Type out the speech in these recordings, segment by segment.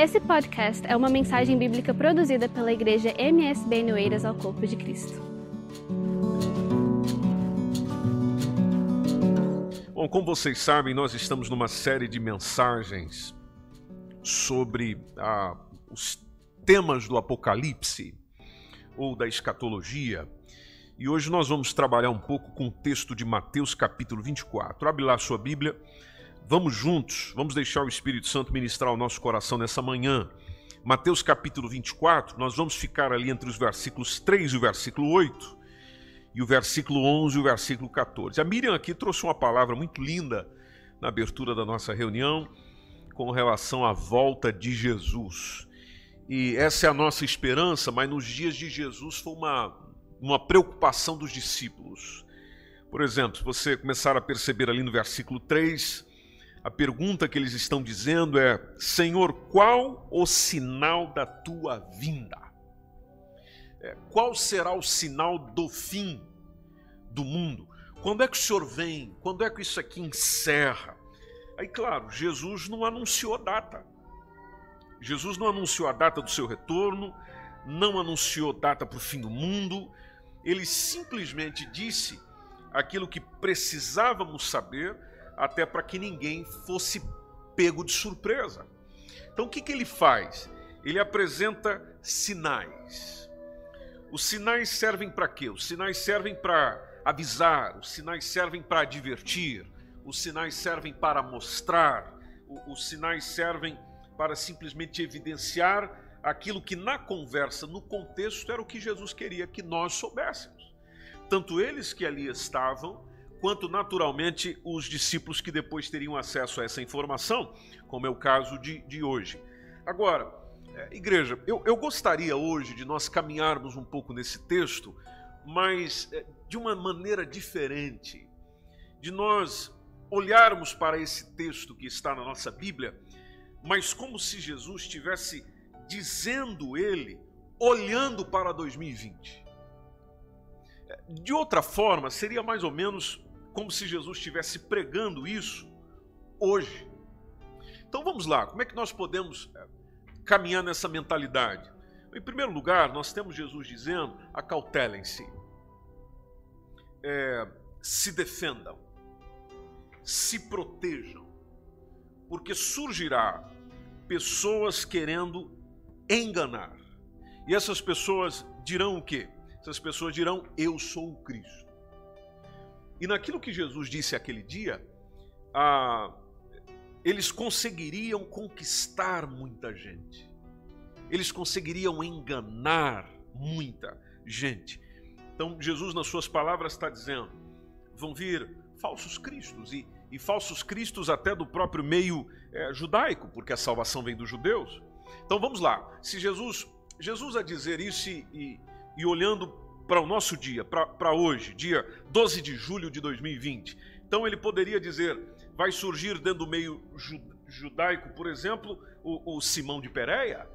Esse podcast é uma mensagem bíblica produzida pela igreja MSB Noeiras ao Corpo de Cristo. Bom, como vocês sabem, nós estamos numa série de mensagens sobre ah, os temas do Apocalipse ou da escatologia. E hoje nós vamos trabalhar um pouco com o texto de Mateus capítulo 24. Abre lá a sua Bíblia. Vamos juntos, vamos deixar o Espírito Santo ministrar o nosso coração nessa manhã. Mateus capítulo 24, nós vamos ficar ali entre os versículos 3 e o versículo 8, e o versículo 11 e o versículo 14. A Miriam aqui trouxe uma palavra muito linda na abertura da nossa reunião com relação à volta de Jesus. E essa é a nossa esperança, mas nos dias de Jesus foi uma, uma preocupação dos discípulos. Por exemplo, se você começar a perceber ali no versículo 3, a pergunta que eles estão dizendo é: Senhor, qual o sinal da tua vinda? É, qual será o sinal do fim do mundo? Quando é que o Senhor vem? Quando é que isso aqui encerra? Aí, claro, Jesus não anunciou data. Jesus não anunciou a data do seu retorno, não anunciou data para o fim do mundo. Ele simplesmente disse aquilo que precisávamos saber até para que ninguém fosse pego de surpresa. Então o que, que ele faz? Ele apresenta sinais. Os sinais servem para quê? Os sinais servem para avisar, os sinais servem para advertir, os sinais servem para mostrar, os sinais servem para simplesmente evidenciar aquilo que na conversa, no contexto, era o que Jesus queria que nós soubéssemos. Tanto eles que ali estavam, quanto naturalmente os discípulos que depois teriam acesso a essa informação, como é o caso de, de hoje. Agora, é, igreja, eu, eu gostaria hoje de nós caminharmos um pouco nesse texto, mas é, de uma maneira diferente, de nós olharmos para esse texto que está na nossa Bíblia, mas como se Jesus estivesse dizendo ele, olhando para 2020. É, de outra forma, seria mais ou menos como se Jesus estivesse pregando isso hoje. Então vamos lá, como é que nós podemos eh, caminhar nessa mentalidade? Em primeiro lugar, nós temos Jesus dizendo: acautelem-se, é, se defendam, se protejam, porque surgirá pessoas querendo enganar. E essas pessoas dirão o quê? Essas pessoas dirão: Eu sou o Cristo. E naquilo que Jesus disse aquele dia, ah, eles conseguiriam conquistar muita gente, eles conseguiriam enganar muita gente. Então, Jesus, nas suas palavras, está dizendo: vão vir falsos cristos, e, e falsos cristos até do próprio meio é, judaico, porque a salvação vem dos judeus. Então vamos lá, se Jesus, Jesus a dizer isso e, e, e olhando para o nosso dia, para hoje, dia 12 de julho de 2020. Então ele poderia dizer: vai surgir dentro do meio judaico, por exemplo, o, o Simão de Pereia,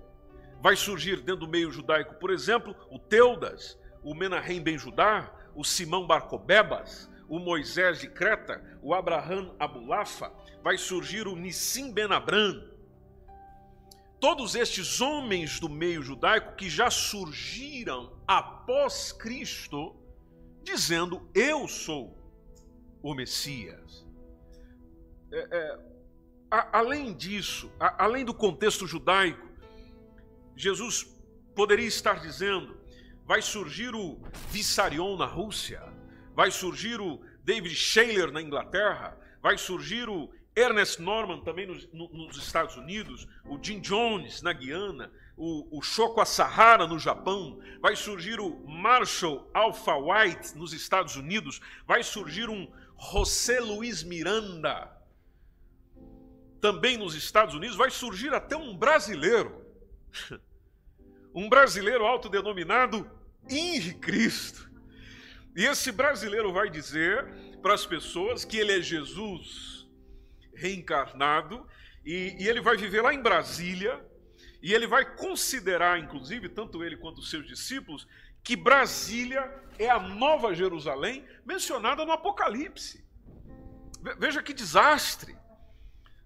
vai surgir dentro do meio judaico, por exemplo, o Teudas, o Menahem Ben Judá, o Simão Barcobebas, o Moisés de Creta, o Abraham Abulafa, vai surgir o Nissim Ben Abram, todos estes homens do meio judaico que já surgiram após Cristo, dizendo: Eu sou o Messias. É, é, a, além disso, a, além do contexto judaico, Jesus poderia estar dizendo: vai surgir o Vissarion na Rússia, vai surgir o David Shaler na Inglaterra, vai surgir o Ernest Norman também nos, nos, Estados Unidos, o Jim Jones na Guiana, o, o Shoko Asahara no Japão, vai surgir o Marshall Alpha White nos Estados Unidos, vai surgir um José Luiz Miranda também nos Estados Unidos, vai surgir até um brasileiro, um brasileiro autodenominado Henri Cristo. E esse brasileiro vai dizer para as pessoas que ele é Jesus reencarnado, e, e ele vai viver lá em Brasília, e ele vai considerar, inclusive, tanto ele quanto os seus discípulos, que Brasília é a nova Jerusalém mencionada no Apocalipse. Veja que desastre.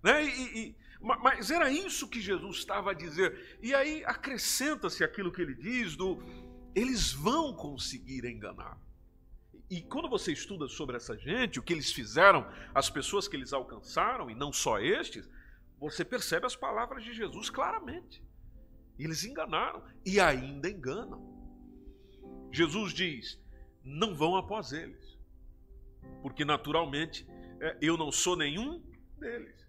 Né? E, e, Mas era isso que Jesus estava a dizer. E aí acrescenta-se aquilo que ele diz do eles vão conseguir enganar. E quando você estuda sobre essa gente, o que eles fizeram, as pessoas que eles alcançaram, e não só estes, você percebe as palavras de Jesus claramente. Eles enganaram e ainda enganam. Jesus diz: não vão após eles, porque naturalmente é, eu não sou nenhum deles.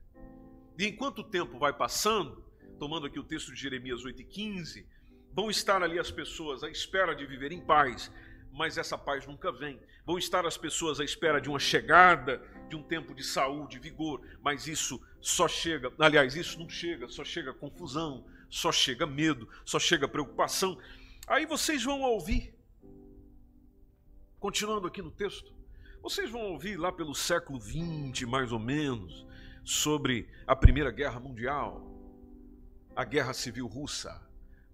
E enquanto o tempo vai passando, tomando aqui o texto de Jeremias 8,15, vão estar ali as pessoas à espera de viver em paz, mas essa paz nunca vem. Vão estar as pessoas à espera de uma chegada, de um tempo de saúde, vigor, mas isso só chega, aliás, isso não chega, só chega confusão, só chega medo, só chega preocupação. Aí vocês vão ouvir, continuando aqui no texto, vocês vão ouvir lá pelo século XX, mais ou menos, sobre a Primeira Guerra Mundial, a Guerra Civil Russa,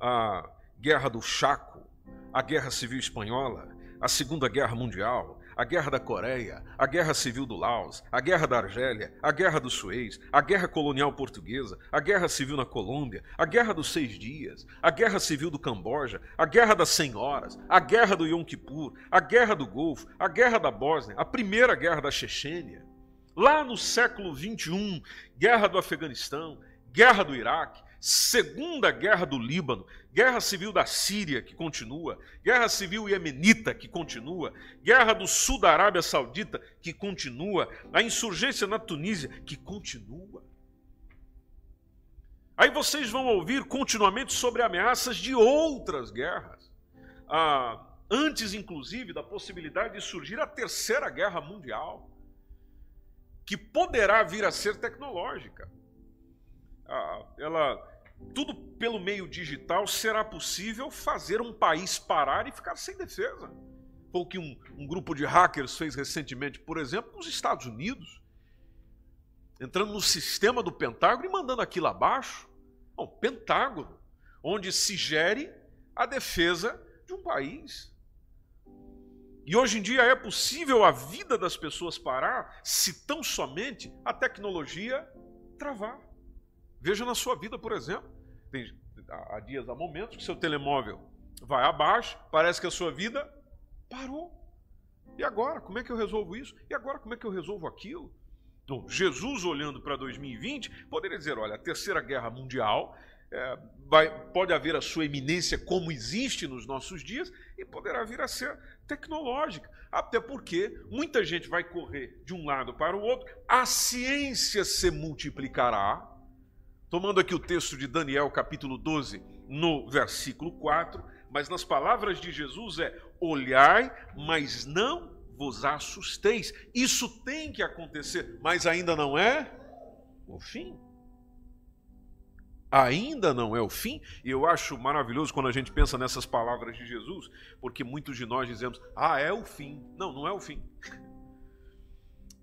a Guerra do Chaco, a Guerra Civil Espanhola, a Segunda Guerra Mundial, a Guerra da Coreia, a Guerra Civil do Laos, a Guerra da Argélia, a Guerra do Suez, a Guerra Colonial Portuguesa, a Guerra Civil na Colômbia, a Guerra dos Seis Dias, a Guerra Civil do Camboja, a Guerra das Cem Horas, a Guerra do Yom Kippur, a Guerra do Golfo, a Guerra da Bósnia, a Primeira Guerra da Chechênia. Lá no século XXI, Guerra do Afeganistão, Guerra do Iraque, Segunda Guerra do Líbano, Guerra Civil da Síria, que continua, Guerra Civil Iemenita, que continua, Guerra do Sul da Arábia Saudita, que continua, a insurgência na Tunísia, que continua. Aí vocês vão ouvir continuamente sobre ameaças de outras guerras. Ah, antes, inclusive, da possibilidade de surgir a Terceira Guerra Mundial, que poderá vir a ser tecnológica. Ah, ela tudo pelo meio digital, será possível fazer um país parar e ficar sem defesa. Foi o que um, um grupo de hackers fez recentemente, por exemplo, nos Estados Unidos, entrando no sistema do Pentágono e mandando aquilo abaixo. Bom, Pentágono, onde se gere a defesa de um país. E hoje em dia é possível a vida das pessoas parar se tão somente a tecnologia travar. Veja na sua vida, por exemplo. Tem, há dias, há momentos que seu telemóvel vai abaixo, parece que a sua vida parou. E agora, como é que eu resolvo isso? E agora, como é que eu resolvo aquilo? Então, Jesus, olhando para 2020, poderia dizer: olha, a terceira guerra mundial é, vai, pode haver a sua eminência como existe nos nossos dias e poderá vir a ser tecnológica. Até porque muita gente vai correr de um lado para o outro, a ciência se multiplicará Tomando aqui o texto de Daniel, capítulo 12, no versículo 4, mas nas palavras de Jesus é: olhai, mas não vos assusteis. Isso tem que acontecer, mas ainda não é o fim. Ainda não é o fim, e eu acho maravilhoso quando a gente pensa nessas palavras de Jesus, porque muitos de nós dizemos: ah, é o fim. Não, não é o fim.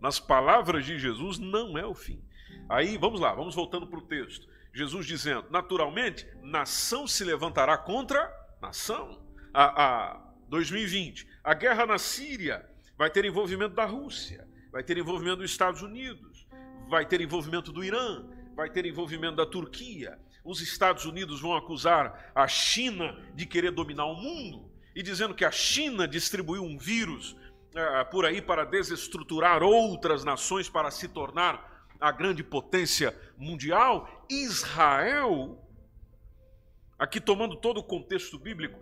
Nas palavras de Jesus, não é o fim. Aí, vamos lá, vamos voltando para o texto. Jesus dizendo: naturalmente, nação se levantará contra nação. A, a 2020, a guerra na Síria vai ter envolvimento da Rússia, vai ter envolvimento dos Estados Unidos, vai ter envolvimento do Irã, vai ter envolvimento da Turquia. Os Estados Unidos vão acusar a China de querer dominar o mundo e dizendo que a China distribuiu um vírus uh, por aí para desestruturar outras nações para se tornar a grande potência mundial, Israel, aqui tomando todo o contexto bíblico,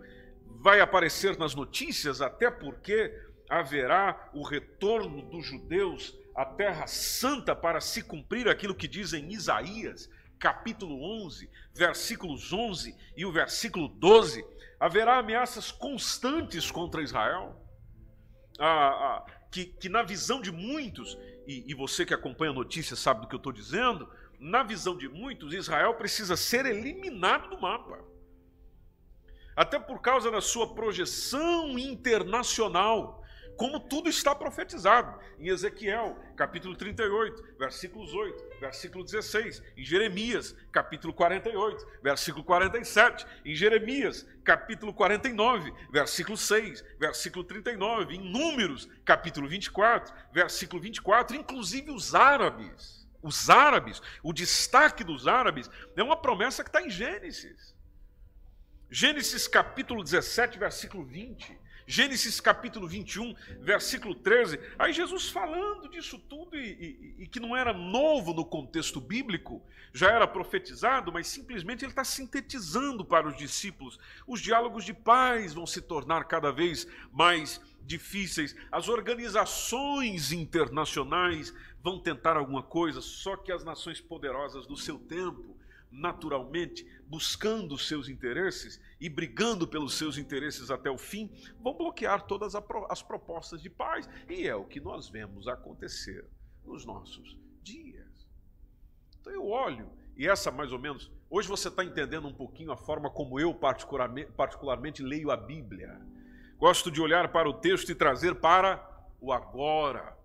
vai aparecer nas notícias, até porque haverá o retorno dos judeus à Terra Santa para se cumprir aquilo que diz em Isaías, capítulo 11, versículos 11 e o versículo 12. Haverá ameaças constantes contra Israel. Ah, ah, que, que na visão de muitos, e, e você que acompanha a notícia sabe do que eu estou dizendo, na visão de muitos, Israel precisa ser eliminado do mapa. Até por causa da sua projeção internacional como tudo está profetizado em Ezequiel, capítulo 38, versículos 8, versículo 16, em Jeremias, capítulo 48, versículo 47, em Jeremias, capítulo 49, versículo 6, versículo 39, em Números, capítulo 24, versículo 24, inclusive os árabes os árabes, o destaque dos árabes, é uma promessa que está em Gênesis. Gênesis capítulo 17, versículo 20. Gênesis capítulo 21, versículo 13. Aí Jesus falando disso tudo e, e, e, que não era novo no contexto bíblico, já era profetizado, mas simplesmente ele está sintetizando para os discípulos. Os diálogos de paz vão se tornar cada vez mais difíceis. As organizações internacionais vão tentar alguma coisa, só que as nações poderosas do seu tempo, naturalmente, buscando os seus interesses e brigando pelos seus interesses até o fim, vão bloquear todas as propostas de paz. E é o que nós vemos acontecer nos nossos dias. Então eu olho, e essa mais ou menos, hoje você está entendendo um pouquinho a forma como eu particularmente, particularmente leio a Bíblia. Gosto de olhar para o texto e trazer para o agora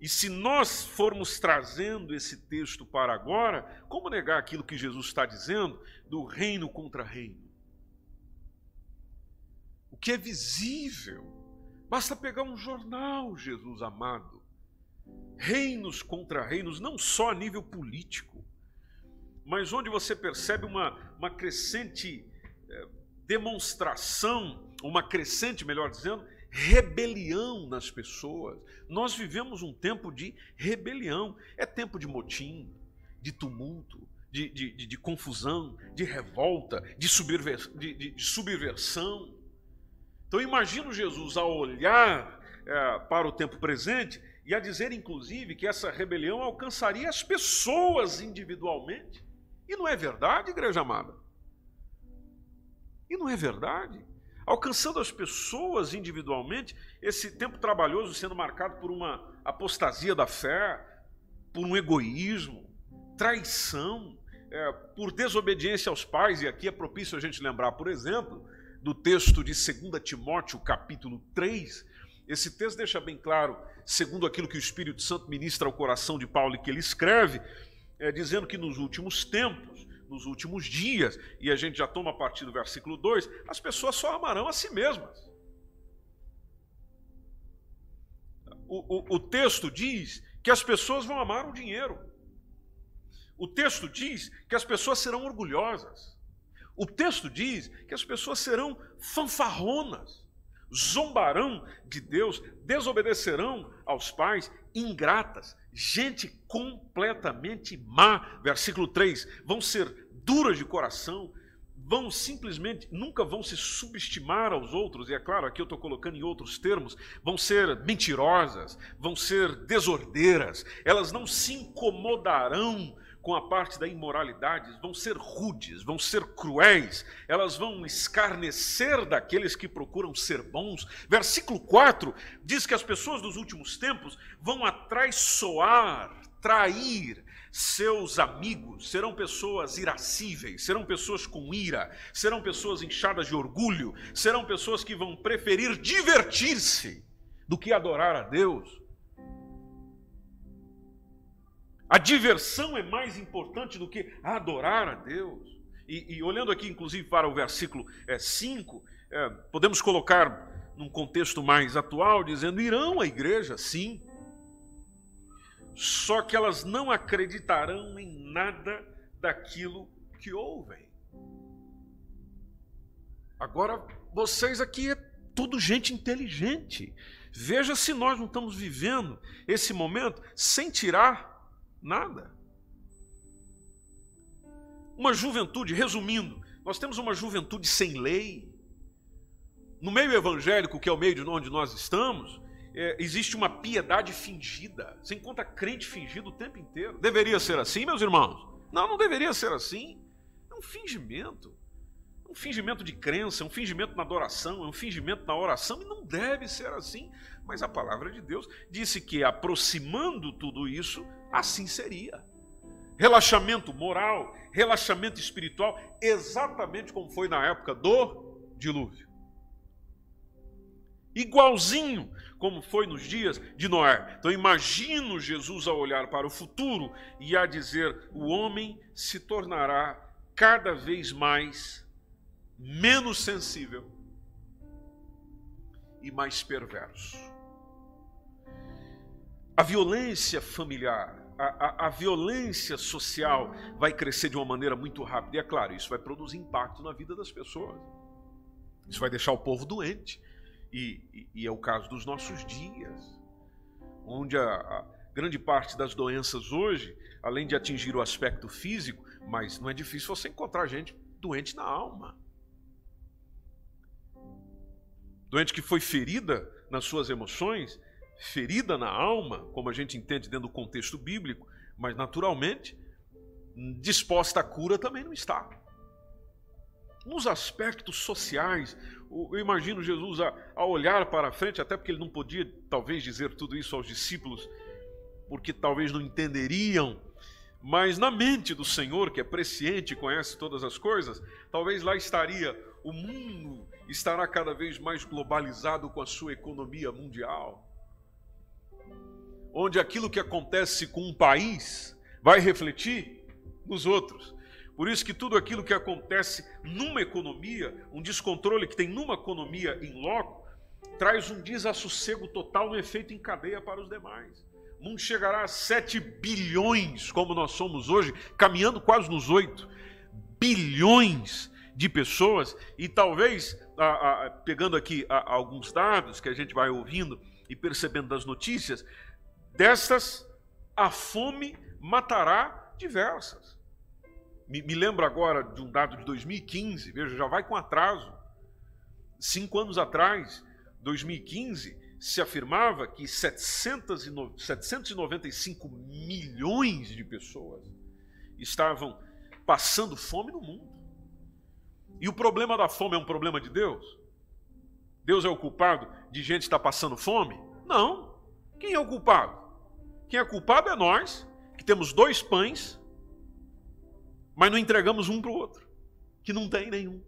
e se nós formos trazendo esse texto para agora, como negar aquilo que Jesus está dizendo do reino contra reino? O que é visível, basta pegar um jornal, Jesus amado. Reinos contra reinos, não só a nível político, mas onde você percebe uma, uma crescente é, demonstração, uma crescente, melhor dizendo, rebelião nas pessoas. Nós vivemos um tempo de rebelião. É tempo de motim, de tumulto, de, de, de, de confusão, de revolta, de, subver, de, subversão. Então imagino Jesus a olhar é, para o tempo presente e a dizer, inclusive, que essa rebelião alcançaria as pessoas individualmente. E não é verdade, igreja amada? E não é verdade? Alcançando as pessoas individualmente, esse tempo trabalhoso sendo marcado por uma apostasia da fé, por um egoísmo, traição, é, por desobediência aos pais, e aqui é propício a gente lembrar, por exemplo, do texto de 2 Timóteo, capítulo 3. Esse texto deixa bem claro, segundo aquilo que o Espírito Santo ministra ao coração de Paulo e que ele escreve, é, dizendo que nos últimos tempos nos últimos dias, e a gente já toma a partir do versículo 2, as pessoas só amarão a si mesmas. O, o, o texto diz que as pessoas vão amar o dinheiro. O texto diz que as pessoas serão orgulhosas. O texto diz que as pessoas serão fanfarronas, zombarão de Deus, desobedecerão aos pais, ingratas, gente completamente má. Versículo 3: vão ser duras de coração, vão simplesmente, nunca vão se subestimar aos outros, e é claro, aqui eu estou colocando em outros termos, vão ser mentirosas, vão ser desordeiras, elas não se incomodarão com a parte da imoralidade, vão ser rudes, vão ser cruéis, elas vão escarnecer daqueles que procuram ser bons. Versículo 4 diz que as pessoas dos últimos tempos vão atraiçoar, trair seus amigos, serão pessoas irascíveis, serão pessoas com ira, serão pessoas inchadas de orgulho, serão pessoas que vão preferir divertir-se do que adorar a Deus. A diversão é mais importante do que adorar a Deus. E, e olhando aqui, inclusive, para o versículo 5, é, é, podemos colocar num contexto mais atual, dizendo: irão à igreja, sim, só que elas não acreditarão em nada daquilo que ouvem. Agora, vocês aqui é tudo gente inteligente. Veja se nós não estamos vivendo esse momento sem tirar Nada. Uma juventude, resumindo, nós temos uma juventude sem lei. No meio evangélico, que é o meio de onde nós estamos, é, existe uma piedade fingida. Você encontra crente fingido o tempo inteiro. Deveria ser assim, meus irmãos? Não, não deveria ser assim. É um fingimento. É um fingimento de crença, é um fingimento na adoração, é um fingimento na oração, e não deve ser assim. Mas a palavra de Deus disse que, aproximando tudo isso, assim seria. Relaxamento moral, relaxamento espiritual, exatamente como foi na época do dilúvio. Igualzinho como foi nos dias de Noé. Então imagino Jesus a olhar para o futuro e a dizer: o homem se tornará cada vez mais menos sensível e mais perverso. A violência familiar a, a, violência social vai crescer de uma maneira muito rápida. E é claro, isso vai produzir impacto na vida das pessoas. Isso vai deixar o povo doente. E, e, e é o caso dos nossos dias, onde a, a grande parte das doenças hoje, além de atingir o aspecto físico, mas não é difícil você encontrar gente doente na alma. Doente que foi ferida nas suas emoções, ferida na alma, como a gente entende dentro do contexto bíblico, mas naturalmente disposta à cura também não está. Nos aspectos sociais, eu imagino Jesus a, a olhar para frente, até porque ele não podia talvez dizer tudo isso aos discípulos, porque talvez não entenderiam, mas na mente do Senhor, que é presciente e conhece todas as coisas, talvez lá estaria o mundo estará cada vez mais globalizado com a sua economia mundial onde aquilo que acontece com um país vai refletir nos outros. Por isso que tudo aquilo que acontece numa economia, um descontrole que tem numa economia em loco, traz um desassossego total, um efeito em cadeia para os demais. O mundo chegará a 7 bilhões, como nós somos hoje, caminhando quase nos 8 bilhões de pessoas, e talvez, a, a, pegando aqui a, alguns dados que a gente vai ouvindo e percebendo das notícias, Destas, a fome matará diversas. Me, me lembro agora de um dado de 2015, veja, já vai com atraso. Cinco anos atrás, 2015, se afirmava que 795 milhões de pessoas estavam passando fome no mundo. E o problema da fome é um problema de Deus? Deus é o culpado de gente estar passando fome? Não. Quem é o culpado? Quem é culpado é nós, que temos dois pães, mas não entregamos um para o outro, que não tem nenhum.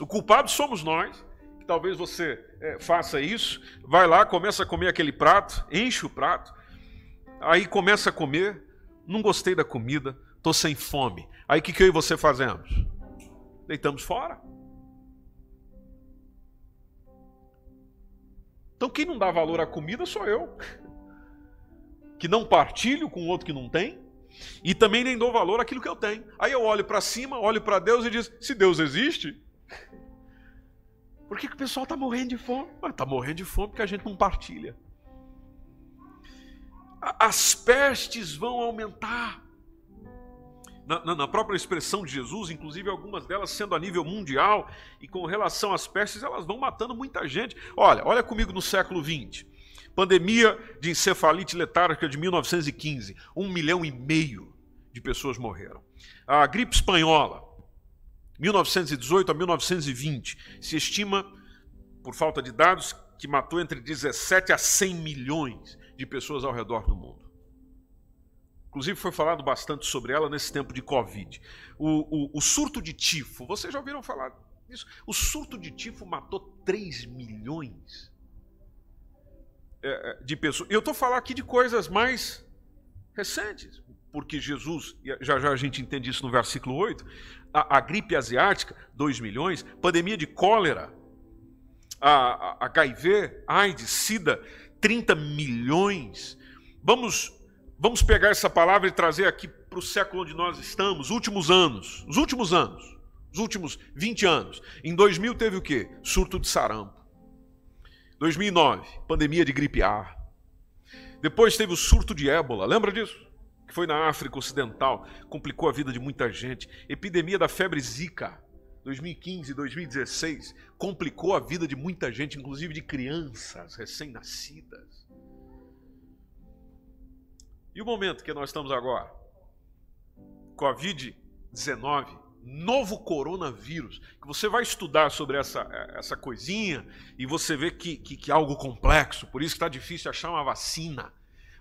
O culpado somos nós, que talvez você é, faça isso, vai lá, começa a comer aquele prato, enche o prato, aí começa a comer, não gostei da comida, estou sem fome. Aí o que, que eu e você fazemos? Deitamos fora. Então quem não dá valor à comida sou eu que não partilho com outro que não tem, e também nem dou valor àquilo que eu tenho. Aí eu olho para cima, olho para Deus e diz: se Deus existe, por que, que o pessoal está morrendo de fome? Está morrendo de fome porque a gente não partilha. As pestes vão aumentar. Na, na, na, própria expressão de Jesus, inclusive algumas delas sendo a nível mundial, e com relação às pestes, elas vão matando muita gente. Olha, olha comigo no século 20. Pandemia de encefalite letárgica de 1915, um milhão e meio de pessoas morreram. A gripe espanhola, 1918 a 1920, se estima, por falta de dados, que matou entre 17 a 100 milhões de pessoas ao redor do mundo. Inclusive foi falado bastante sobre ela nesse tempo de Covid. O, o, o surto de tifo, vocês já ouviram falar disso? O surto de tifo matou 3 milhões de pessoas. Eu estou falando aqui de coisas mais recentes, porque Jesus, já já a gente entende isso no versículo 8, a, a gripe asiática, 2 milhões, pandemia de cólera, a, a HIV, AIDS, SIDA, 30 milhões. Vamos, vamos pegar essa palavra e trazer aqui para o século onde nós estamos, últimos anos, os últimos anos, os últimos 20 anos. Em 2000 teve o quê? Surto de sarampo. 2009, pandemia de gripe A. Depois teve o surto de ébola, lembra disso? Que foi na África Ocidental, complicou a vida de muita gente. Epidemia da febre Zika, 2015, 2016, complicou a vida de muita gente, inclusive de crianças recém-nascidas. E o momento que nós estamos agora? Covid-19 novo coronavírus, que você vai estudar sobre essa, essa coisinha e você vê que, que, que é algo complexo, por isso que está difícil achar uma vacina,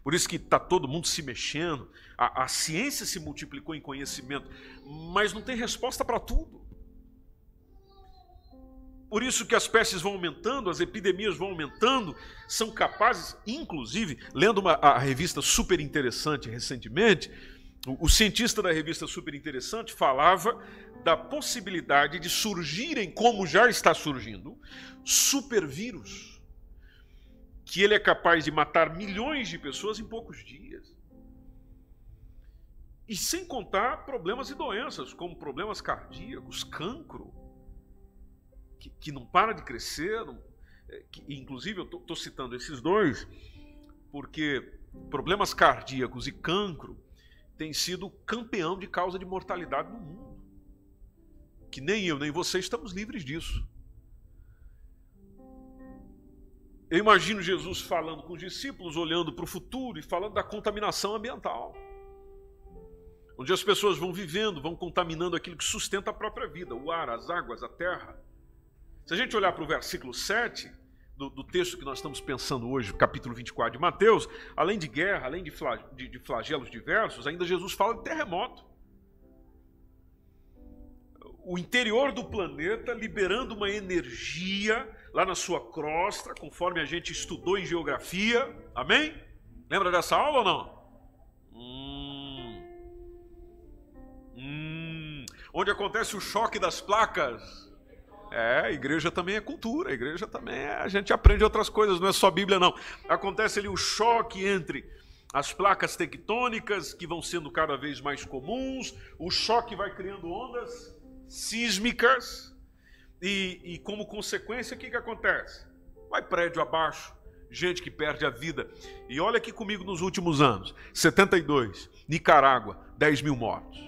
por isso que está todo mundo se mexendo, a, a ciência se multiplicou em conhecimento, mas não tem resposta para tudo. Por isso que as pestes vão aumentando, as epidemias vão aumentando, são capazes, inclusive, lendo uma, a revista super interessante recentemente, o, cientista da revista Super Interessante falava da possibilidade de surgirem, como já está surgindo, supervírus que ele é capaz de matar milhões de pessoas em poucos dias. E sem contar problemas e doenças, como problemas cardíacos, cancro, que, que não para de crescer. Não, é, que, inclusive, eu estou citando esses dois, porque problemas cardíacos e cancro têm sido campeão de causa de mortalidade no mundo. Que nem eu, nem você estamos livres disso. Eu imagino Jesus falando com os discípulos, olhando para o futuro e falando da contaminação ambiental. Onde as pessoas vão vivendo, vão contaminando aquilo que sustenta a própria vida, o ar, as águas, a terra. Se a gente olhar para o versículo 7 do, do, texto que nós estamos pensando hoje, capítulo 24 de Mateus, além de guerra, além de, de, de flagelos diversos, ainda Jesus fala de terremoto o interior do planeta liberando uma energia lá na sua crosta, conforme a gente estudou em geografia. Amém? Lembra dessa aula ou não? Hum. Hum. Onde acontece o choque das placas. É, a igreja também é cultura, a igreja também é, a gente aprende outras coisas, não é só Bíblia não. Acontece ali o choque entre as placas tectônicas que vão sendo cada vez mais comuns, o choque vai criando ondas sísmicas, e, e como consequência, o que, que acontece? Vai prédio abaixo, gente que perde a vida. E olha aqui comigo nos últimos anos: 72, Nicarágua, 10 mil mortos.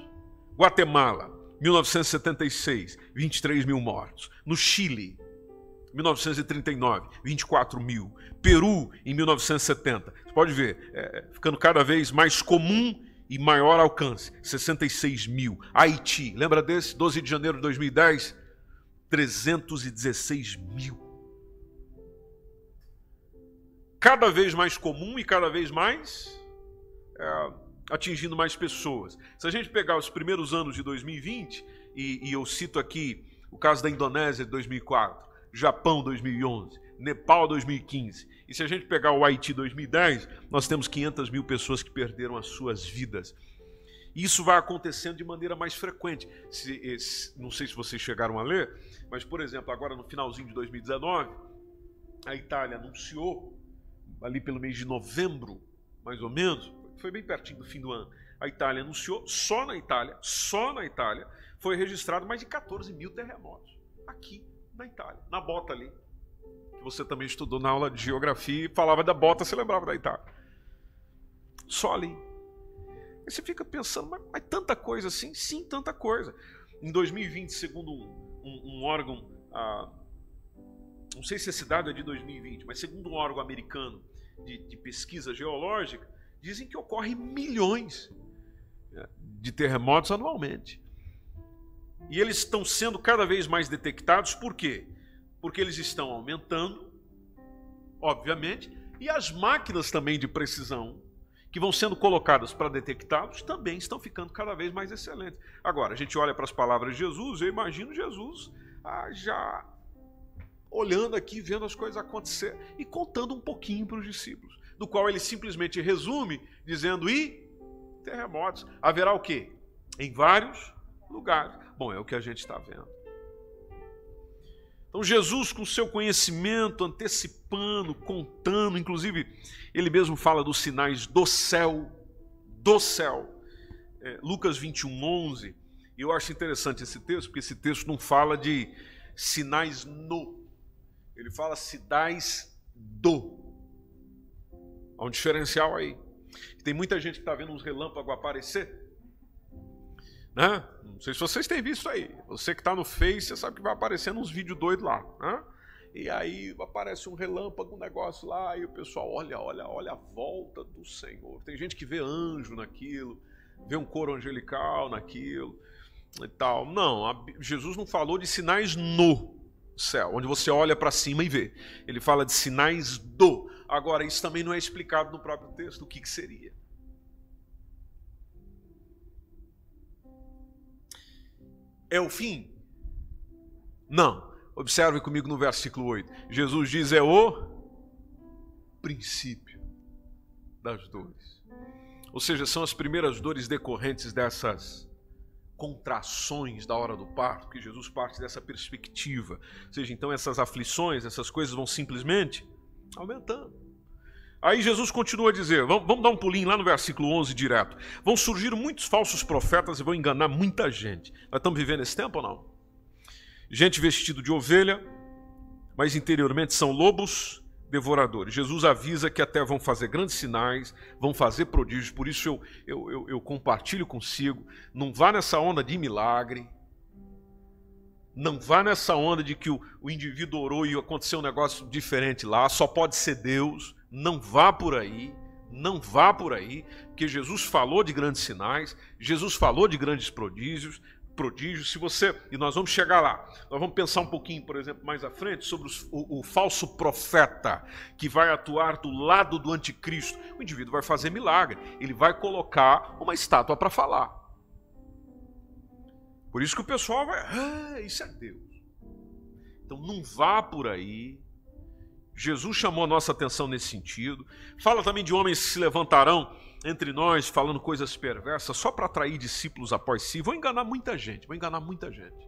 Guatemala, 1976, 23 mil mortos. No Chile, 1939, 24 mil. Peru, em 1970. Você pode ver, é, ficando cada vez mais comum e maior alcance, 66 mil. Haiti, lembra desse? 12 de janeiro de 2010, 316 mil. Cada vez mais comum e cada vez mais é, atingindo mais pessoas. Se a gente pegar os primeiros anos de 2020, e, e eu cito aqui o caso da Indonésia de 2004, Japão 2011, Nepal 2015, e se a gente pegar o Haiti 2010, nós temos 500 mil pessoas que perderam as suas vidas. Isso vai acontecendo de maneira mais frequente. Se, se, não sei se vocês chegaram a ler, mas, por exemplo, agora no finalzinho de 2019, a Itália anunciou, ali pelo mês de novembro, mais ou menos, foi bem pertinho do fim do ano, a Itália anunciou, só na Itália, só na Itália, foi registrado mais de 14 mil terremotos. Aqui na Itália, na bota ali que você também estudou na aula de geografia e falava da bota, você lembrava da Itália. Só ali. Aí você fica pensando, mas, mas, tanta coisa assim? Sim, tanta coisa. Em 2020, segundo um, um, um órgão, ah, não sei se a cidade é de 2020, mas segundo um órgão americano de, de pesquisa geológica, dizem que ocorrem milhões né, de terremotos anualmente. E eles estão sendo cada vez mais detectados, por quê? porque eles estão aumentando, obviamente, e as máquinas também de precisão que vão sendo colocadas para detectá-los também estão ficando cada vez mais excelentes. Agora, a gente olha para as palavras de Jesus, eu imagino Jesus ah, já olhando aqui, vendo as coisas acontecer e contando um pouquinho para os discípulos, do qual ele simplesmente resume dizendo: e terremotos. Haverá o quê? Em vários lugares. Bom, é o que a gente está vendo. Então, Jesus, com seu conhecimento, antecipando, contando, inclusive, ele mesmo fala dos sinais do céu, do céu. É, Lucas 21, 11. E eu acho interessante esse texto, porque esse texto não fala de sinais no, ele fala sinais do. Há um diferencial aí. Tem muita gente que está vendo uns relâmpagos aparecer né? Não sei se vocês têm visto aí. Você que está no Face, você sabe que vai aparecendo uns vídeos doidos lá. Né? E aí aparece um relâmpago, um negócio lá, e o pessoal olha, olha, olha a volta do Senhor. Tem gente que vê anjo naquilo, vê um coro angelical naquilo e tal. Não, a, Jesus não falou de sinais no céu, onde você olha para cima e vê. Ele fala de sinais do. Agora, isso também não é explicado no próprio texto, o que, que seria. é o fim? Não. Observe comigo no versículo 8. Jesus diz: é o princípio das dores. Ou seja, são as primeiras dores decorrentes dessas contrações da hora do parto, que Jesus parte dessa perspectiva. Ou seja, então essas aflições, essas coisas vão simplesmente aumentando. Aí Jesus continua a dizer, vamos, dar um pulinho lá no versículo 11 direto. Vão surgir muitos falsos profetas e vão enganar muita gente. Nós estamos vivendo esse tempo ou não? Gente vestido de ovelha, mas interiormente são lobos devoradores. Jesus avisa que até vão fazer grandes sinais, vão fazer prodígios, por isso eu, eu, eu, eu compartilho consigo. Não vá nessa onda de milagre, não vá nessa onda de que o, o indivíduo orou e aconteceu um negócio diferente lá, só pode ser Deus. Não vá por aí, não vá por aí, porque Jesus falou de grandes sinais, Jesus falou de grandes prodígios, prodígios. Se você e nós vamos chegar lá, nós vamos pensar um pouquinho, por exemplo, mais à frente sobre o, o falso profeta que vai atuar do lado do anticristo. O indivíduo vai fazer milagre, ele vai colocar uma estátua para falar. Por isso que o pessoal vai, ah, isso é Deus. Então não vá por aí. Jesus chamou a nossa atenção nesse sentido. Fala também de homens que se levantarão entre nós falando coisas perversas só para atrair discípulos após si. Vão enganar muita gente, vão enganar muita gente.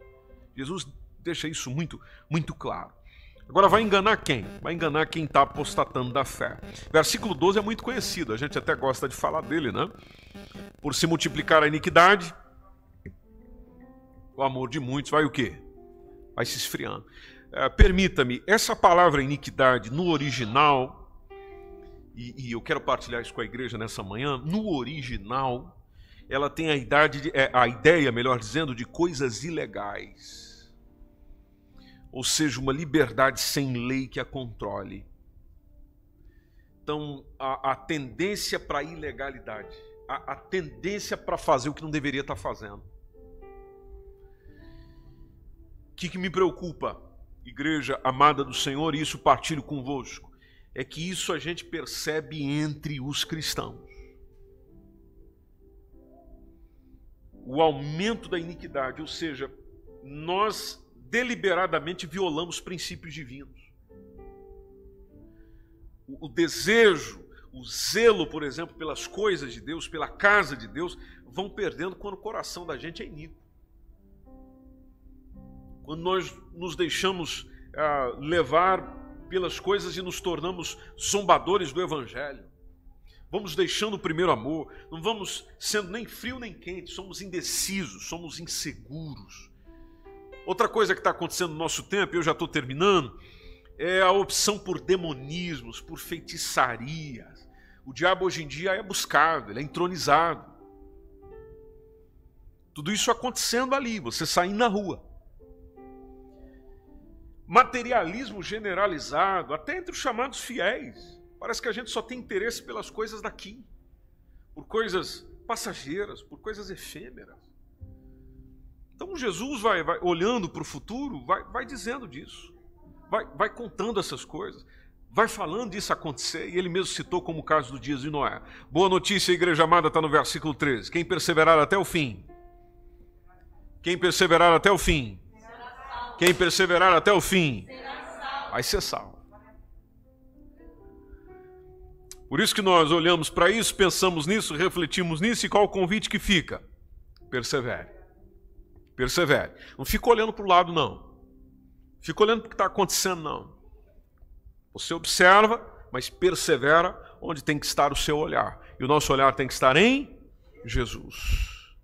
Jesus deixa isso muito, muito claro. Agora vai enganar quem? Vai enganar quem está apostatando da fé. Versículo 12 é muito conhecido, a gente até gosta de falar dele, né? Por se multiplicar a iniquidade, o amor de muitos vai o quê? Vai se esfriando. É, Permita-me, essa palavra iniquidade no original, e, e, eu quero partilhar isso com a igreja nessa manhã, no original, ela tem a, idade de, é, a ideia, melhor dizendo, de coisas ilegais. Ou seja, uma liberdade sem lei que a controle. Então, a, a tendência para a ilegalidade, a, a tendência para fazer o que não deveria estar fazendo. O que, que me preocupa, igreja amada do Senhor, e isso partilho convosco, é que isso a gente percebe entre os cristãos. O aumento da iniquidade, ou seja, nós deliberadamente violamos princípios divinos. O, desejo, o zelo, por exemplo, pelas coisas de Deus, pela casa de Deus, vão perdendo quando o coração da gente é iníquo quando nós nos deixamos ah, levar pelas coisas e nos tornamos zombadores do Evangelho. Vamos deixando o primeiro amor, não vamos sendo nem frio nem quente, somos indecisos, somos inseguros. Outra coisa que está acontecendo no nosso tempo, eu já estou terminando, é a opção por demonismos, por feitiçarias. O diabo hoje em dia é buscado, ele é entronizado. Tudo isso acontecendo ali, você saindo na rua materialismo generalizado, até entre os chamados fiéis. Parece que a gente só tem interesse pelas coisas daqui, por coisas passageiras, por coisas efêmeras. Então Jesus vai, vai olhando para o futuro, vai, vai dizendo disso, vai, vai contando essas coisas, vai falando disso acontecer, e ele mesmo citou como o caso do dias de Noé. Boa notícia, igreja amada, está no versículo 13. Quem perseverar até o fim, quem perseverar até o fim, quem perseverar até o fim vai ser salvo. Por isso que nós olhamos para isso, pensamos nisso, refletimos nisso e qual o convite que fica? Persevere. Persevere. Não fica olhando para o lado, não. Fica olhando para o que está acontecendo, não. Você observa, mas persevera onde tem que estar o seu olhar. E o nosso olhar tem que estar em Jesus.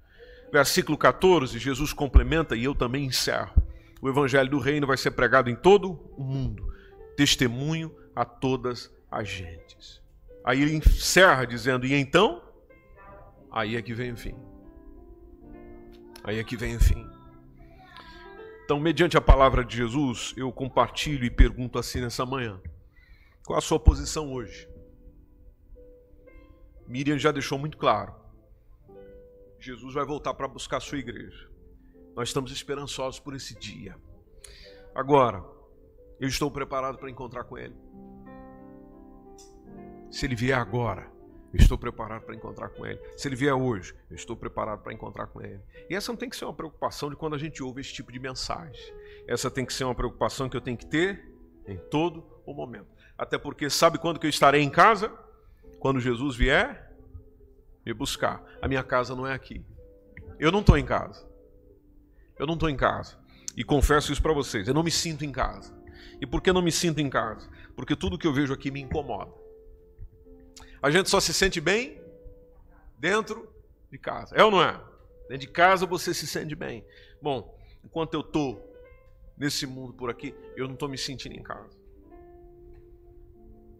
Versículo 14, Jesus complementa e eu também encerro o evangelho do reino vai ser pregado em todo o mundo, testemunho a todas as gentes. Aí ele encerra dizendo: E então? Aí é que vem o fim. Aí é que vem o fim. Então, mediante a palavra de Jesus, eu compartilho e pergunto assim nessa manhã: qual a sua posição hoje? Miriam já deixou muito claro. Jesus vai voltar para buscar a sua igreja. Nós estamos esperançosos por esse dia. Agora, eu estou preparado para encontrar com Ele. Se Ele vier agora, eu estou preparado para encontrar com Ele. Se Ele vier hoje, eu estou preparado para encontrar com Ele. E essa não tem que ser uma preocupação de quando a gente ouve esse tipo de mensagem. Essa tem que ser uma preocupação que eu tenho que ter em todo o momento. Até porque sabe quando que eu estarei em casa? Quando Jesus vier me buscar. A minha casa não é aqui. Eu não estou em casa. Eu não estou em casa. E confesso isso para vocês, eu não me sinto em casa. E por que não me sinto em casa? Porque tudo que eu vejo aqui me incomoda. A gente só se sente bem dentro de casa. É ou não é? Dentro de casa você se sente bem. Bom, enquanto eu estou nesse mundo por aqui, eu não estou me sentindo em casa.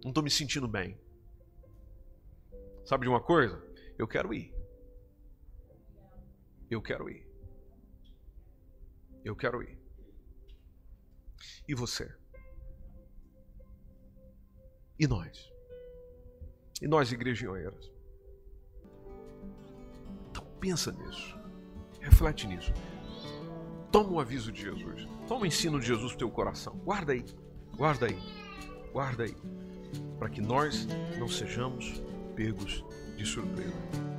Não estou me sentindo bem. Sabe de uma coisa? Eu quero ir. Eu quero ir. Eu quero ir. E você? E nós? E nós, igreja Oeiras? Então pensa nisso. Reflete nisso. Toma o aviso de Jesus. Toma o ensino de Jesus no teu coração. Guarda aí. Guarda aí. Guarda aí. Para que nós não sejamos pegos de surpresa.